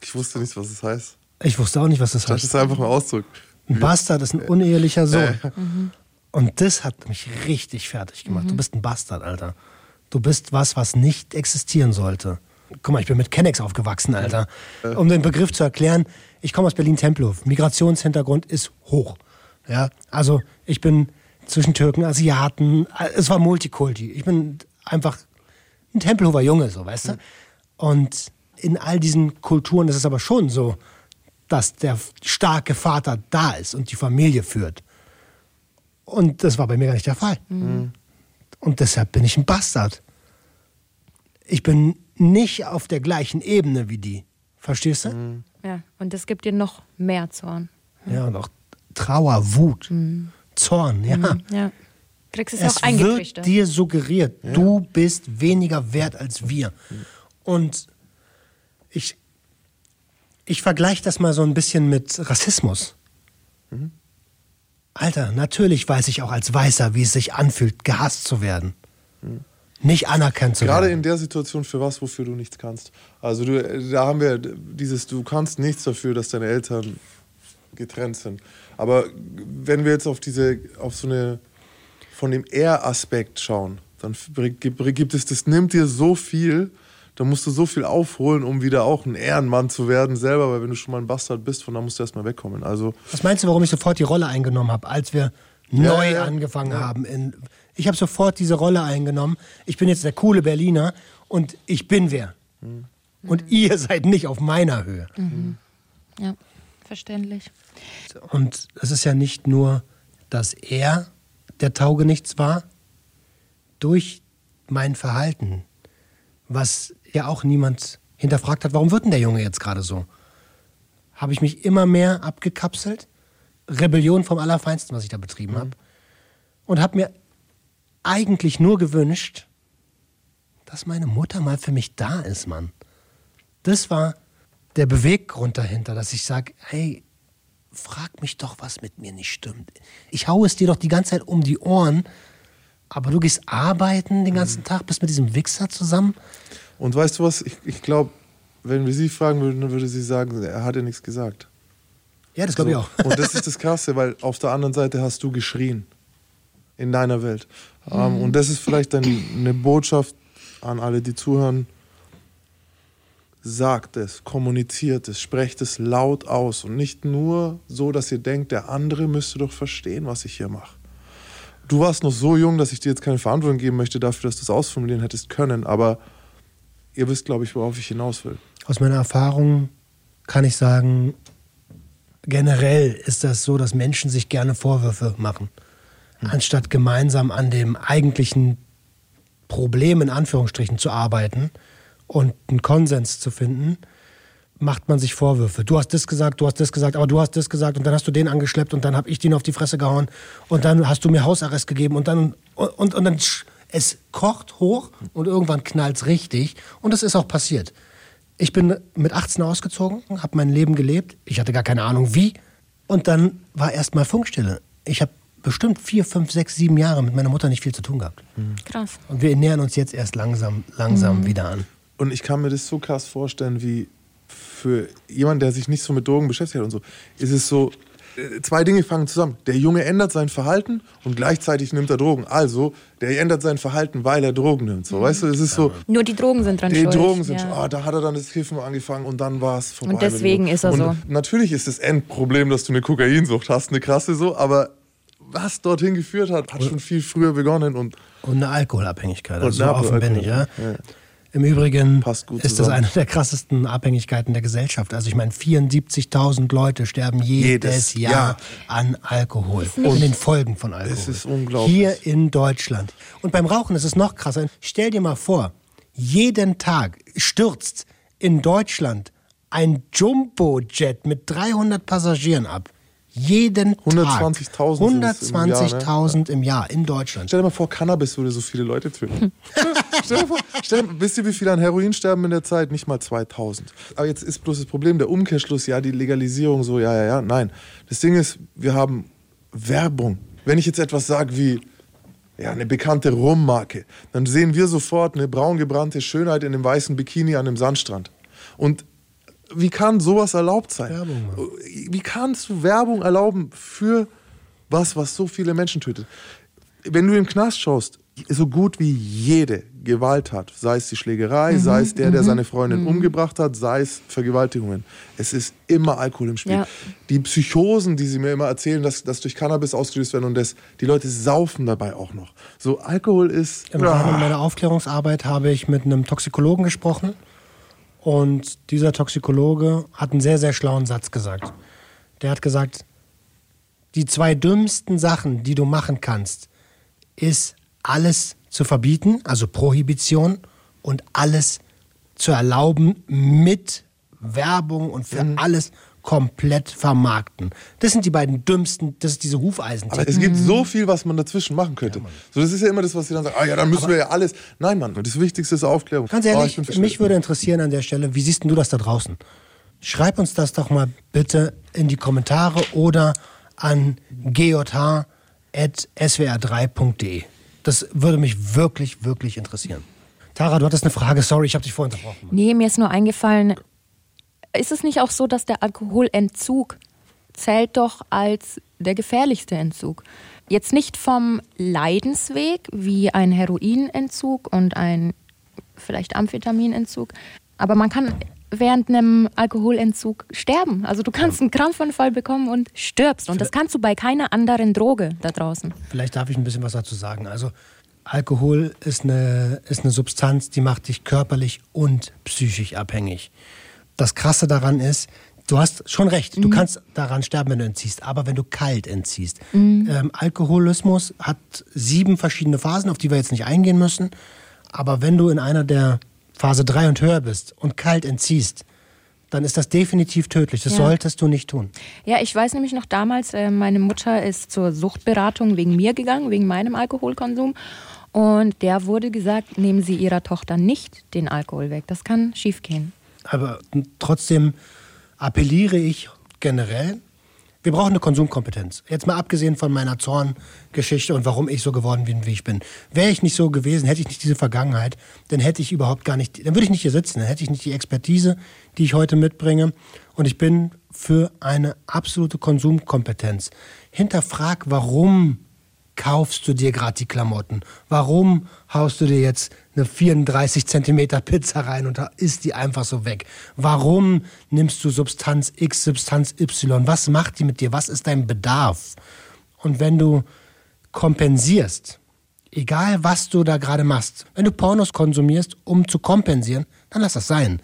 Ich wusste nicht, was es heißt. Ich wusste auch nicht, was das Das heißt. ist einfach ein Ausdruck. Ein Bastard ist ein unehelicher Sohn. Mhm. Und das hat mich richtig fertig gemacht. Du bist ein Bastard, Alter. Du bist was, was nicht existieren sollte. Guck mal, ich bin mit Kennex aufgewachsen, Alter. Um den Begriff zu erklären, ich komme aus Berlin-Tempelhof. Migrationshintergrund ist hoch. Ja, also ich bin zwischen Türken, Asiaten, es war Multikulti. Ich bin einfach ein Tempelhofer Junge, so, weißt du? Und in all diesen Kulturen ist es aber schon so, dass der starke Vater da ist und die Familie führt. Und das war bei mir gar nicht der Fall. Und deshalb bin ich ein Bastard. Ich bin nicht auf der gleichen Ebene wie die. Verstehst du? Ja, und das gibt dir noch mehr Zorn. Ja, und auch Trauer, Wut, Zorn, ja. Ja. Kriegst es, Es auch wird dir suggeriert, du bist weniger wert als wir. Und ich, ich vergleiche das mal so ein bisschen mit Rassismus. Alter, natürlich weiß ich auch als Weißer, wie es sich anfühlt, gehasst zu werden. Nicht anerkannt zu Gerade werden. in der Situation für was, wofür du nichts kannst. Also du, da haben wir dieses, du kannst nichts dafür, dass deine Eltern getrennt sind. Aber wenn wir jetzt auf diese, auf so eine, von dem Er-Aspekt schauen, dann gibt es, das nimmt dir so viel, da musst du so viel aufholen, um wieder auch ein Ehrenmann zu werden selber, weil wenn du schon mal ein Bastard bist, von da musst du erstmal wegkommen. Also Was meinst du, warum ich sofort die Rolle eingenommen habe, als wir neu ja, ja. angefangen haben? In, ich habe sofort diese Rolle eingenommen. Ich bin jetzt der coole Berliner und ich bin wer. Und ihr (laughs) seid nicht auf meiner Höhe. Ja, verständlich. Und es ist ja nicht nur, dass er der Taugenichts war, durch mein Verhalten, was ja auch niemand hinterfragt hat, warum wird denn der Junge jetzt gerade so? Habe ich mich immer mehr abgekapselt, Rebellion vom Allerfeinsten, was ich da betrieben habe, und habe mir eigentlich nur gewünscht, dass meine Mutter mal für mich da ist, Mann. Das war der Beweggrund dahinter, dass ich sage, hey, frag mich doch, was mit mir nicht stimmt. Ich hau es dir doch die ganze Zeit um die Ohren, aber du gehst arbeiten den ganzen Tag, bist mit diesem Wichser zusammen. Und weißt du was? Ich, ich glaube, wenn wir sie fragen würden, dann würde sie sagen, er hat ja nichts gesagt. Ja, das glaube ich So. auch. Und das ist das Krasse, weil auf der anderen Seite hast du geschrien in deiner Welt. Ähm, und das ist vielleicht dann eine Botschaft an alle, die zuhören. Sagt es, kommuniziert es, sprecht es laut aus und nicht nur so, dass ihr denkt, der andere müsste doch verstehen, was ich hier mache. Du warst noch so jung, dass ich dir jetzt keine Verantwortung geben möchte dafür, dass du es ausformulieren hättest können, aber ihr wisst, glaube ich, worauf ich hinaus will. Aus meiner Erfahrung kann ich sagen, generell ist das so, dass Menschen sich gerne Vorwürfe machen, anstatt gemeinsam an dem eigentlichen Problem in Anführungsstrichen zu arbeiten und einen Konsens zu finden, macht man sich Vorwürfe. Du hast das gesagt, du hast das gesagt, aber du hast das gesagt und dann hast du den angeschleppt und dann habe ich den auf die Fresse gehauen und dann hast du mir Hausarrest gegeben und dann und, und, und dann es kocht hoch und irgendwann knallt's richtig und das ist auch passiert. Ich bin mit 18 ausgezogen, habe mein Leben gelebt. Ich hatte gar keine Ahnung wie und dann war erstmal Funkstille. Ich habe bestimmt vier, fünf, sechs, sieben Jahre mit meiner Mutter nicht viel zu tun gehabt. Krass. Und wir nähern uns jetzt erst langsam, langsam wieder an. Und ich kann mir das so krass vorstellen, wie für jemanden, der sich nicht so mit Drogen beschäftigt hat und so, ist es so, zwei Dinge fangen zusammen. Der Junge ändert sein Verhalten und gleichzeitig nimmt er Drogen. Also, der ändert sein Verhalten, weil er Drogen nimmt. So, weißt du, es ist so, Nur die Drogen sind dran die schuld. Drogen sind, ja. ah, da hat er dann das Kiffen angefangen und dann war es vorbei. Und deswegen ist er und so. Natürlich ist das Endproblem, dass du eine Kokainsucht hast, eine krasse so, aber was dorthin geführt hat, hat schon viel früher begonnen und Und eine Alkoholabhängigkeit. Und Also eine so offen bin ich, ja. Alkoholabhängigkeit, Im Übrigen Passt gut ist das zusammen. eine der krassesten Abhängigkeiten der Gesellschaft. Also ich meine, 74.000 Leute sterben jedes, Jedes Jahr Jahr. an Alkohol und den Folgen von Alkohol. Es ist unglaublich. Hier in Deutschland. Und beim Rauchen ist es noch krasser. Stell dir mal vor, jeden Tag stürzt in Deutschland ein Jumbo-Jet mit 300 Passagieren ab. Jeden 120.000 Tag. sind es im Jahr, ne? 120.000 im Jahr in Deutschland. Stell dir mal vor, Cannabis würde so viele Leute töten. (laughs) stell dir vor, stell dir, wisst ihr, wie viele an Heroin sterben in der Zeit? Nicht mal 2000. Aber jetzt ist bloß das Problem, der Umkehrschluss, ja, die Legalisierung, so, ja, ja, ja. Nein. Das Ding ist, wir haben Werbung. Wenn ich jetzt etwas sage wie, ja, eine bekannte Rummarke, dann sehen wir sofort eine braungebrannte Schönheit in einem weißen Bikini an einem Sandstrand. Und wie kann sowas erlaubt sein? Werbung. Wie kannst du Werbung erlauben für was, was so viele Menschen tötet? Wenn du im Knast schaust, so gut wie jede Gewalttat, sei es die Schlägerei, sei es der, der seine Freundin umgebracht hat, sei es Vergewaltigungen, es ist immer Alkohol im Spiel. Ja. Die Psychosen, die sie mir immer erzählen, dass das durch Cannabis ausgelöst werden und das, die Leute saufen dabei auch noch. So Alkohol ist Im Rahmen meiner Aufklärungsarbeit habe ich mit einem Toxikologen gesprochen und dieser Toxikologe hat einen sehr, sehr schlauen Satz gesagt. Der hat gesagt, die zwei dümmsten Sachen, die du machen kannst, ist alles zu verbieten, also Prohibition, und alles zu erlauben mit Werbung und für alles komplett vermarkten. Das sind die beiden dümmsten, das ist diese Hufeisen. Aber es gibt so viel, was man dazwischen machen könnte. so, das ist ja immer das, was sie dann sagen. Ah ja, dann müssen wir ja alles. Nein, Mann, das Wichtigste ist Aufklärung. Ganz Oh, ehrlich, verstört. mich würde interessieren an der Stelle, wie siehst denn du das da draußen? Schreib uns das doch mal bitte in die Kommentare oder an gj.swr3.de. Das würde mich wirklich, wirklich interessieren. Tara, du hattest eine Frage. Sorry, ich habe dich vorhin unterbrochen. Nee, mir ist nur eingefallen, ist es nicht auch so, dass der Alkoholentzug zählt doch als der gefährlichste Entzug? Jetzt nicht vom Leidensweg wie ein Heroinentzug und ein vielleicht Amphetaminentzug, aber man kann während einem Alkoholentzug sterben. Also du kannst einen Krampfanfall bekommen und stirbst. Und das kannst du bei keiner anderen Droge da draußen. Vielleicht darf ich ein bisschen was dazu sagen. Also Alkohol ist eine, ist eine Substanz, die macht dich körperlich und psychisch abhängig. Das Krasse daran ist, du hast schon recht, du kannst daran sterben, wenn du entziehst, aber wenn du kalt entziehst. Ähm, Alkoholismus hat sieben verschiedene Phasen, auf die wir jetzt nicht eingehen müssen. Aber wenn du in einer der Phase 3 und höher bist und kalt entziehst, dann ist das definitiv tödlich. Das Ja. solltest du nicht tun. Ja, ich weiß nämlich noch damals, äh, meine Mutter ist zur Suchtberatung wegen mir gegangen, wegen meinem Alkoholkonsum. Und der wurde gesagt, nehmen Sie Ihrer Tochter nicht den Alkohol weg. Das kann schiefgehen. Aber trotzdem appelliere ich generell, wir brauchen eine Konsumkompetenz. Jetzt mal abgesehen von meiner Zorngeschichte und warum ich so geworden bin, wie ich bin. Wäre ich nicht so gewesen, hätte ich nicht diese Vergangenheit, dann hätte ich überhaupt gar nicht, dann würde ich nicht hier sitzen, dann hätte ich nicht die Expertise, die ich heute mitbringe. Und ich bin für eine absolute Konsumkompetenz. Hinterfrag, warum kaufst du dir gerade die Klamotten? Warum haust du dir jetzt eine 34 Zentimeter Pizza rein und isst die einfach so weg? Warum nimmst du Substanz X, Substanz Y? Was macht die mit dir? Was ist dein Bedarf? Und wenn du kompensierst, egal was du da gerade machst, wenn du Pornos konsumierst, um zu kompensieren, dann lass das sein.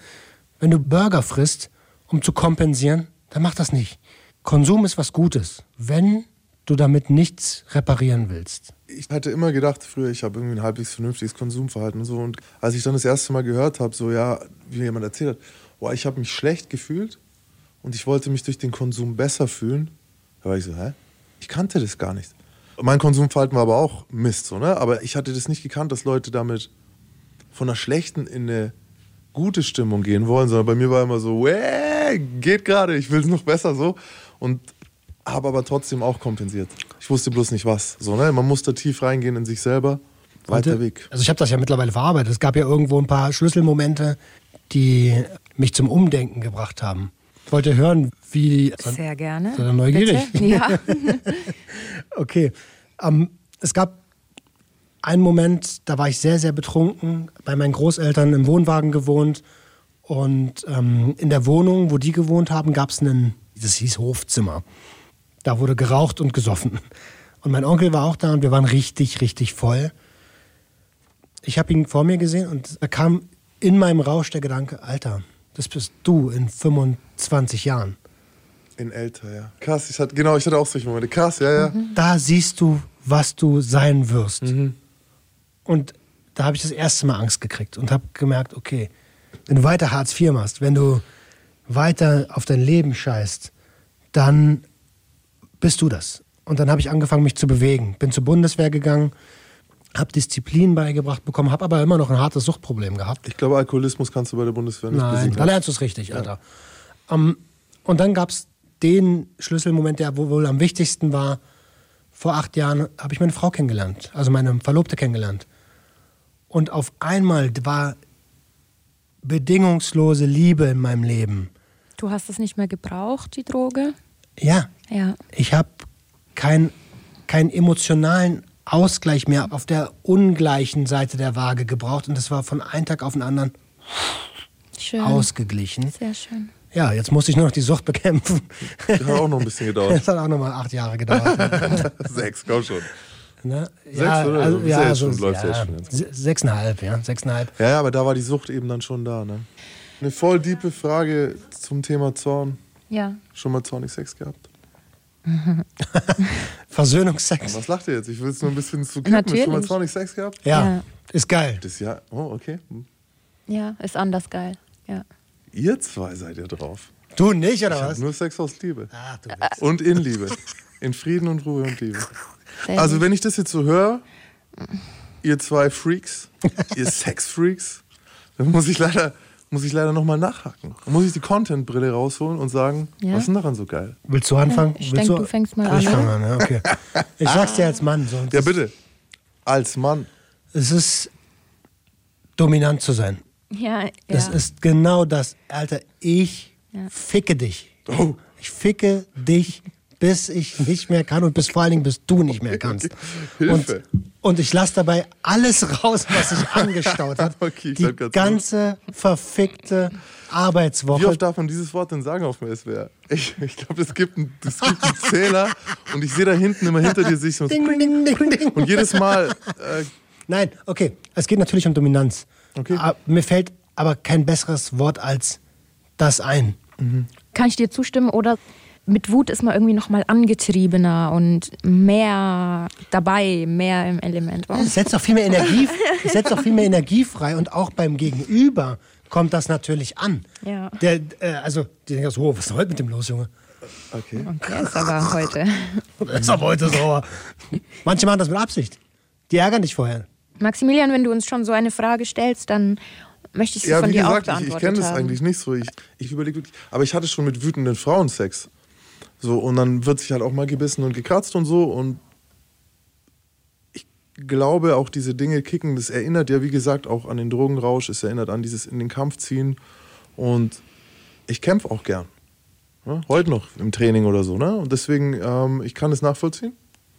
Wenn du Burger frisst, um zu kompensieren, dann mach das nicht. Konsum ist was Gutes, wenn du damit nichts reparieren willst. ich hatte immer gedacht früher, ich habe irgendwie ein halbwegs vernünftiges Konsumverhalten und so. Und als ich dann das erste Mal gehört habe, so ja, wie jemand erzählt hat, boah, ich habe mich schlecht gefühlt und ich wollte mich durch den Konsum besser fühlen. Da war ich so, hä? Ich kannte das gar nicht. Mein Konsumverhalten war aber auch Mist, so, ne? Aber ich hatte das nicht gekannt, dass Leute damit von einer schlechten in eine gute Stimmung gehen wollen, sondern bei mir war immer so, geht gerade, ich will es noch besser so. Und habe aber trotzdem auch kompensiert. Ich wusste bloß nicht was. So, ne? Man muss da tief reingehen in sich selber. Weiter Weg. Also ich habe das ja mittlerweile verarbeitet. Es gab ja irgendwo ein paar Schlüsselmomente, die mich zum Umdenken gebracht haben. Ich wollte hören, wie... Sehr gerne. Seid ihr neugierig? Bitte? Ja. (laughs) (laughs) Okay. Ähm, es gab einen Moment, da war ich sehr, sehr betrunken, bei meinen Großeltern im Wohnwagen gewohnt. Und ähm, in der Wohnung, wo die gewohnt haben, gab es einen, das hieß Hofzimmer. Da wurde geraucht und gesoffen. Und mein Onkel war auch da und wir waren richtig, richtig voll. Ich habe ihn vor mir gesehen und da kam in meinem Rausch der Gedanke, Alter, das bist du in 25 Jahren. In älter, ja. Krass, ich hatte, genau, ich hatte auch solche Momente. Krass, ja, ja. Da siehst du, was du sein wirst. Und da habe ich das erste Mal Angst gekriegt und habe gemerkt, okay, wenn du weiter Hartz IV machst, wenn du weiter auf dein Leben scheißt, dann bist du das. Und dann habe ich angefangen, mich zu bewegen. Bin zur Bundeswehr gegangen, habe Disziplin beigebracht bekommen, habe aber immer noch ein hartes Suchtproblem gehabt. Ich glaube, Alkoholismus kannst du bei der Bundeswehr nicht Nein, besiegen. da lernst du es richtig, Alter. Ähm, und dann gab es den Schlüsselmoment, der wohl am wichtigsten war. Vor acht Jahren habe ich meine Frau kennengelernt, also meine Verlobte kennengelernt. Und auf einmal war bedingungslose Liebe in meinem Leben. Du hast es nicht mehr gebraucht, die Droge? Ja, Ja. ich habe keinen keinen emotionalen Ausgleich mehr auf der ungleichen Seite der Waage gebraucht. Und das war von einem Tag auf den anderen Schön. ausgeglichen. Sehr schön. Ja, jetzt musste ich nur noch die Sucht bekämpfen. Das hat auch noch ein bisschen gedauert. Das hat auch nochmal acht Jahre gedauert. (laughs) Sechs, komm schon. ne? Sechs, oder? also, ja ja, jetzt so, schon- läuft ja ja, schon se- sechseinhalb, ja, sechseinhalb. Ja, ja, aber da war die Sucht eben dann schon da, ne? Eine voll diepe Frage zum Thema Zorn. Ja. Schon mal zornig Sex gehabt? (laughs) Versöhnungsex. Was lacht ihr jetzt? Ich will es nur ein bisschen zu kippen. Schon mal Natürlich. zornig Sex gehabt? Ja, Ja. ist geil. Das Jahr. Oh, okay. Hm. Ja, ist anders geil. Ja. Ihr zwei seid ihr drauf. Du nicht, oder Ich was? nur Sex aus Liebe. Ach, du Und in Liebe. In Frieden und Ruhe und Liebe. Also, wenn ich das jetzt so höre, ihr zwei Freaks, ihr (laughs) Sex-Freaks, dann muss ich leider, muss ich leider nochmal nachhaken. Dann muss ich die Content-Brille rausholen und sagen, Ja. was ist denn daran so geil? Willst du anfangen? Ich Willst denk, du fängst mal Ich an, fange an, ja, okay. Ich sag's dir als Mann. So, Ja, bitte. Als Mann. Es ist dominant zu sein. Ja, ja. Das ist genau das. Alter, ich ficke dich. Oh. Ich ficke dich, bis ich nicht mehr kann und bis vor allen Dingen, bis du nicht mehr kannst. Hilfe. Und, und ich lasse dabei alles raus, was sich (laughs) angestaut hat. Okay, ich Die ganze verfickte Wie Arbeitswoche. oft darf man dieses Wort denn sagen auf dem SWR? Ich, ich glaube, es gibt, einen- es gibt einen Zähler (laughs) und ich sehe da hinten immer hinter dir sich so. Ding, ding, ding, ding. Und jedes Mal, äh, Nein, okay. Es geht natürlich um Dominanz. Okay. Ah, Mir fällt aber kein besseres Wort als das ein. Kann ich dir zustimmen oder mit Wut ist man irgendwie noch mal angetriebener und mehr dabei, mehr im Element. Oh. Es setzt auch viel mehr Energie, es setzt auch viel mehr Energie frei und auch beim Gegenüber kommt das natürlich an. Ja. Der, äh, also, die denken so, oh, was ist denn heute mit dem los, Junge? okay. Der ist aber heute. (laughs) Das ist aber heute sauer. Manche machen das mit Absicht. Die ärgern dich vorher. Maximilian, wenn du uns schon so eine Frage stellst, dann möchte ich sie Ja, von wie dir auch gesagt, ich, beantwortet ich kenne das eigentlich nicht so. Ich, ich überlege wirklich. Aber ich hatte schon mit wütenden Frauen Sex. So, und dann wird sich halt auch mal gebissen und gekratzt und so. Und ich glaube, auch diese Dinge kicken, das erinnert ja, wie gesagt, auch an den Drogenrausch. Es erinnert an dieses in den Kampf ziehen. Und ich kämpfe auch gern. Ne? Heute noch im Training oder so. Ne? Und deswegen, ähm, ich kann es nachvollziehen.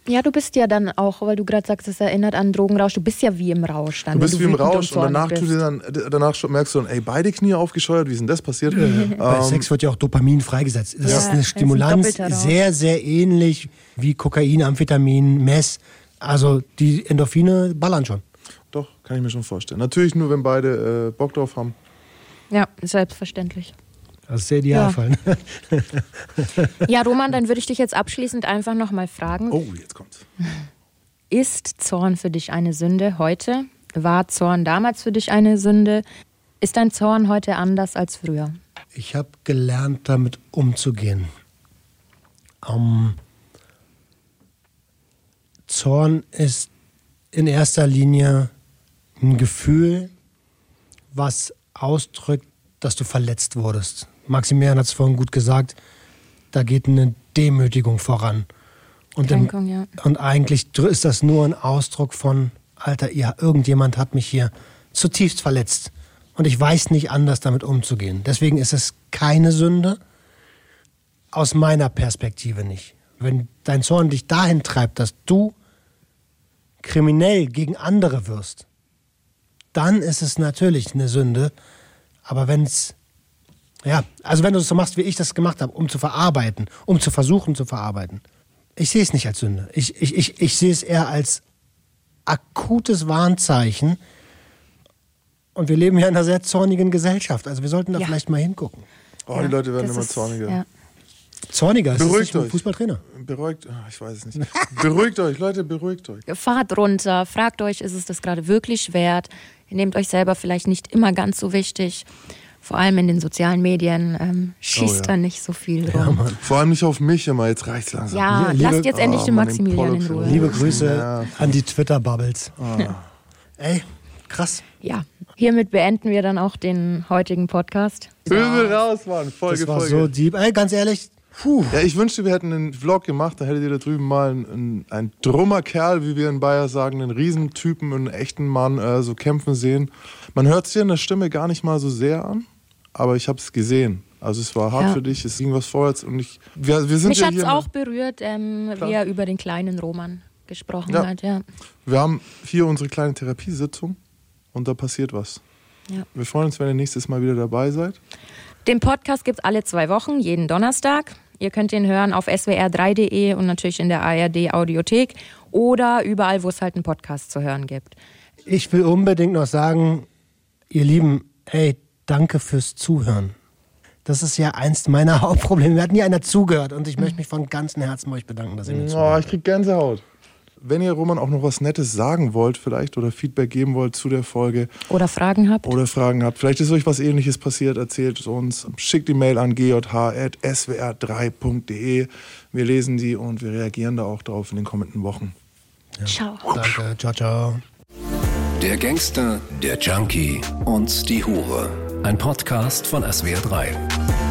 Ja, du bist ja dann auch, weil du gerade sagst, es erinnert an Drogenrausch. Du bist ja wie im Rausch dann. Du bist wenn wie im Rausch und zornig danach, dir dann, danach merkst du dann, ey, beide Knie aufgescheuert, wie ist denn das passiert? Bei Ähm, Sex wird ja auch Dopamin freigesetzt. Das Ja, ist eine ein Stimulanz, Rausch. sehr, sehr ähnlich wie Kokain, Amphetamin, Mess. Also die Endorphine ballern schon. Doch, kann ich mir schon vorstellen. Natürlich nur, wenn beide äh, Bock drauf haben. Ja, selbstverständlich. Das ist der Idealfall. Ja, Roman, dann würde ich dich jetzt abschließend einfach nochmal fragen. Oh, jetzt kommt's. Ist Zorn für dich eine Sünde heute? War Zorn damals für dich eine Sünde? Ist dein Zorn heute anders als früher? Ich habe gelernt, damit umzugehen. Ähm, Zorn ist in erster Linie ein Gefühl, was ausdrückt, dass du verletzt wurdest. Maximilian hat es vorhin gut gesagt, da geht eine Demütigung voran. Und, Kränkung, im, ja. und eigentlich ist das nur ein Ausdruck von, Alter, ja, irgendjemand hat mich hier zutiefst verletzt. Und ich weiß nicht anders damit umzugehen. Deswegen ist es keine Sünde, aus meiner Perspektive nicht. Wenn dein Zorn dich dahin treibt, dass du kriminell gegen andere wirst, dann ist es natürlich eine Sünde. Aber wenn es, ja, also wenn du es so machst, wie ich das gemacht habe, um zu verarbeiten, um zu versuchen zu verarbeiten, ich sehe es nicht als Sünde. Ich, ich, ich, ich sehe es eher als akutes Warnzeichen. Und wir leben ja in einer sehr zornigen Gesellschaft. Also wir sollten da Ja. vielleicht mal hingucken. Oh, die Leute werden immer ist- zorniger. Ja. Zorniger ist Beruhigt euch. Fußballtrainer. Beruhigt, ah, ich weiß es nicht. (laughs) beruhigt euch, Leute, beruhigt euch. Fahrt runter, fragt euch, ist es das gerade wirklich wert? Ihr nehmt euch selber vielleicht nicht immer ganz so wichtig. Vor allem in den sozialen Medien ähm, schießt Oh ja. da nicht so viel rum. Ja, Vor allem nicht auf mich immer, jetzt reicht's langsam. Ja, liebe- lasst jetzt endlich Oh, den Mann, den Maximilian in Ruhe. Liebe Grüße Ja. an die Twitter-Bubbles. (laughs) Ey, krass. Ja, hiermit beenden wir dann auch den heutigen Podcast. Böse raus, Mann. Folge, Das war Folge. so deep. Ey, ganz ehrlich, puh. Ja, ich wünschte, wir hätten einen Vlog gemacht, da hättet ihr da drüben mal einen, einen, drummer Kerl, wie wir in Bayer sagen, einen Riesentypen, einen echten Mann äh, so kämpfen sehen. Man hört es dir in der Stimme gar nicht mal so sehr an, aber ich habe es gesehen. Also es war hart Ja. für dich, es ging was vorwärts und ich, wir, wir sind Mich ja hat es auch berührt, ähm, wie er über den kleinen Roman gesprochen Ja. hat. Ja. wir haben hier unsere kleine Therapiesitzung und da passiert was. Ja. Wir freuen uns, wenn ihr nächstes Mal wieder dabei seid. Den Podcast gibt es alle zwei Wochen, jeden Donnerstag. Ihr könnt ihn hören auf swr3.de und natürlich in der ARD Audiothek oder überall, wo es halt einen Podcast zu hören gibt. Ich will unbedingt noch sagen, ihr Lieben, ey, danke fürs Zuhören. Das ist ja eins meiner (laughs) Hauptprobleme. Mir hat nie einer zugehört und ich möchte mich von ganzem Herzen bei euch bedanken, dass ihr mir Oh, zuhört. ich krieg Gänsehaut. Wenn ihr Roman auch noch was Nettes sagen wollt, vielleicht oder Feedback geben wollt zu der Folge Oder Fragen habt. oder Fragen habt, vielleicht ist euch was ähnliches passiert, erzählt es uns. Schickt die Mail an gj.swr3.de. Wir lesen die und wir reagieren da auch drauf in den kommenden Wochen. Ciao. Danke, ciao, ciao. Der Gangster, der Junkie und die Hure. Ein Podcast von SWR3.